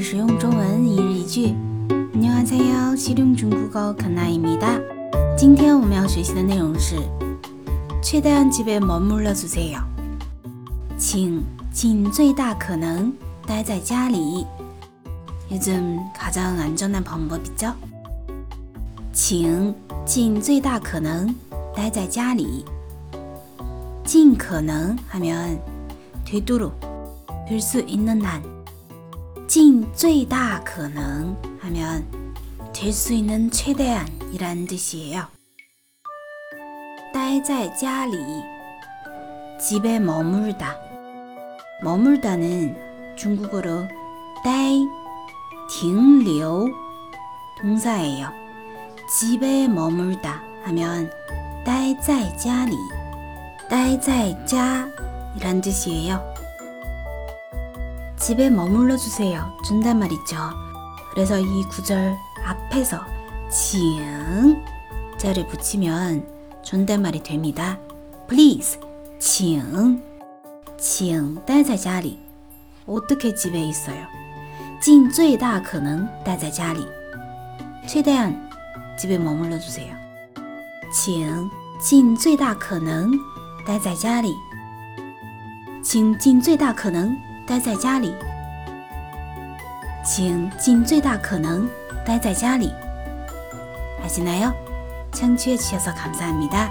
实用中文一日一句。안녕하세요，실용중국어肯나입니다。今天我们要学习的内容是최대한집에머물러주세요，请尽最大可能待在家里。요즘가장안전한방법이죠请尽最大可能待在家里。尽可能하면 되도록 될 수 있는 한. 尽最大可能하면 될 수 있는 최대한이라는 뜻이에요. 待在家里 집에 머물다. 머물다는 중국어로 待 停留 동사예요. 집에 머물다 하면 待在家里待在家이란 뜻이에요. 집에 머물러 주세요. 존댓말이죠. 그래서 이 구절 앞에서 请 자를 붙이면 존댓말이 됩니다. Please, 请,请待在家里. 어떻게 집에 있어요? 尽最大可能待在家里. 최대한 집에 머물러 주세요. 请尽最大可能待在家里，请尽最大可能 待在家里，请尽最大可能待在家里。아시나요？청취해주셔서감사합니다